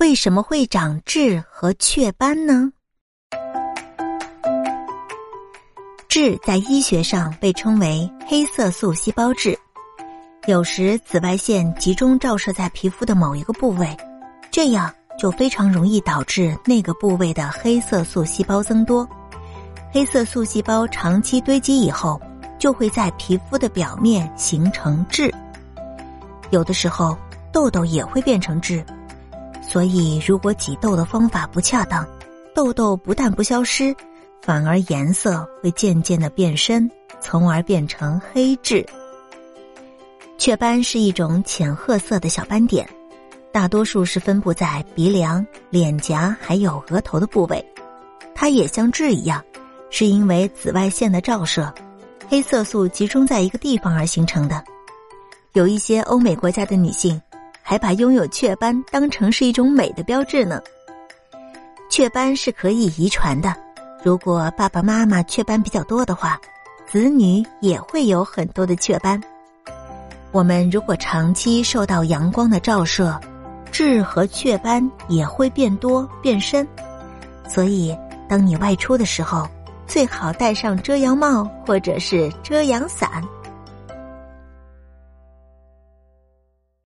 为什么会长痣和雀斑呢？痣在医学上被称为黑色素细胞痣，有时紫外线集中照射在皮肤的某一个部位，这样就非常容易导致那个部位的黑色素细胞增多。黑色素细胞长期堆积以后，就会在皮肤的表面形成痣。有的时候，痘痘也会变成痣。所以，如果挤痘的方法不恰当，痘痘不但不消失。反而颜色会渐渐的变深，从而变成黑痣。雀斑是一种浅褐色的小斑点，大多数是分布在鼻梁、脸颊还有额头的部位。它也像痣一样，是因为紫外线的照射，黑色素集中在一个地方而形成的。有一些欧美国家的女性还把拥有雀斑当成是一种美的标志呢。雀斑是可以遗传的。如果爸爸妈妈雀斑比较多的话，子女也会有很多的雀斑。我们如果长期受到阳光的照射，痣和雀斑也会变多变深。所以，当你外出的时候，最好戴上遮阳帽或者是遮阳伞。